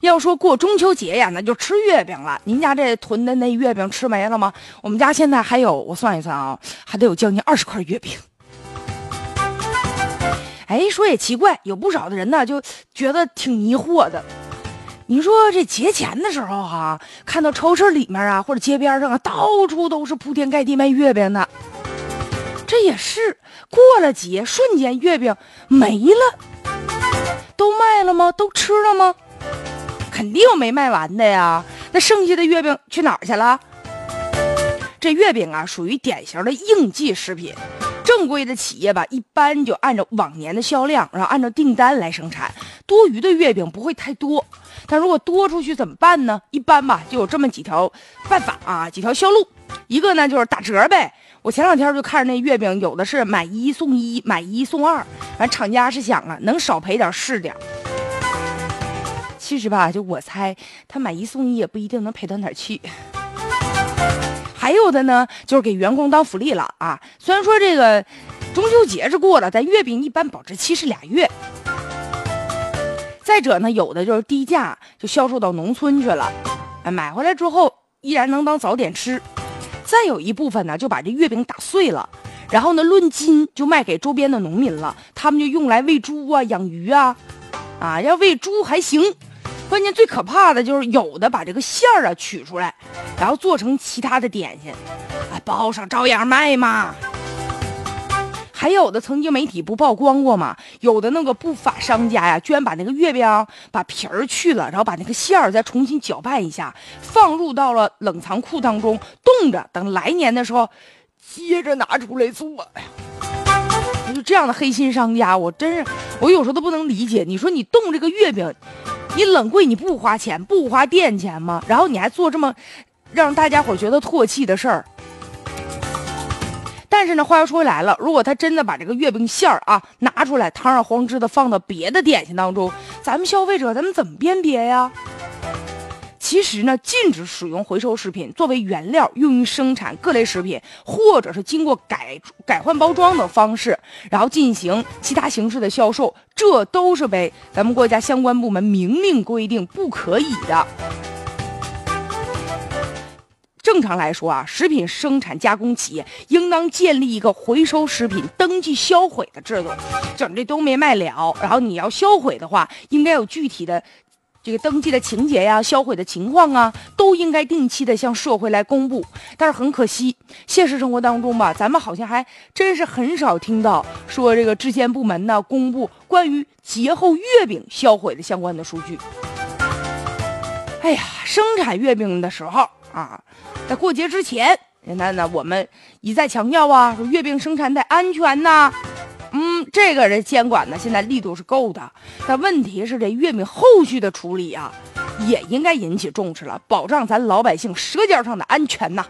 要说过中秋节呀，那就吃月饼了。您家这囤的那月饼吃没了吗？我们家现在还有，我算一算啊，还得有将近二十块月饼。哎，说也奇怪，有不少的人呢就觉得挺迷惑的。你说这节前的时候哈，看到超市里面啊，或者街边上啊，到处都是铺天盖地卖月饼的。这也是过了节，瞬间月饼没了，都卖了吗？都吃了吗？肯定没卖完的呀。那剩下的月饼去哪儿去了？这月饼啊，属于典型的应季食品。正规的企业吧，一般就按照往年的销量，然后按照订单来生产。多余的月饼不会太多，但如果多出去怎么办呢？一般吧，就有这么几条办法啊，几条销路。一个呢就是打折呗。我前两天就看着那月饼，有的是买一送一，买一送二。反正厂家是想了，能少赔点是点。其实吧，就我猜，他买一送一也不一定能赔到哪儿去。还有的呢，就是给员工当福利了啊。虽然说这个中秋节是过了，但月饼一般保质期是俩月。再者呢，有的就是低价就销售到农村去了，买回来之后依然能当早点吃。再有一部分呢，就把这月饼打碎了，然后呢论斤就卖给周边的农民了，他们就用来喂猪啊、养鱼啊，啊，要喂猪还行。关键最可怕的就是有的把这个馅儿啊取出来，然后做成其他的点心，啊包上照样卖嘛。还有的曾经媒体不曝光过嘛？有的那个不法商家呀，居然把那个月饼把皮儿去了，然后把那个馅儿再重新搅拌一下，放入到了冷藏库当中冻着，等来年的时候接着拿出来做。呀，就这样的黑心商家，我真是我有时候都不能理解。你说你冻这个月饼。你冷柜你不花钱不花店钱吗？然后你还做这么让大家伙觉得唾弃的事儿。但是呢，话又说回来了，如果他真的把这个月饼馅儿啊拿出来堂而皇之的放到别的点心当中，咱们消费者咱们怎么辨别呀？其实呢，禁止使用回收食品作为原料用于生产各类食品，或者是经过改改换包装的方式，然后进行其他形式的销售，这都是被咱们国家相关部门明令规定不可以的。正常来说啊，食品生产加工企业应当建立一个回收食品登记销毁的制度，整这都没卖了，然后你要销毁的话，应该有具体的。这个登记的情节呀、销毁的情况啊，都应该定期的向社会来公布。但是很可惜，现实生活当中吧，咱们好像还真是很少听到说这个质监部门呢公布关于节后月饼销毁的相关的数据。哎呀，生产月饼的时候啊，在过节之前，那那我们一再强调啊，说月饼生产得安全呐。嗯，这个人监管呢，现在力度是够的，但问题是这月饼后续的处理啊，也应该引起重视了，保障咱老百姓舌尖上的安全呐。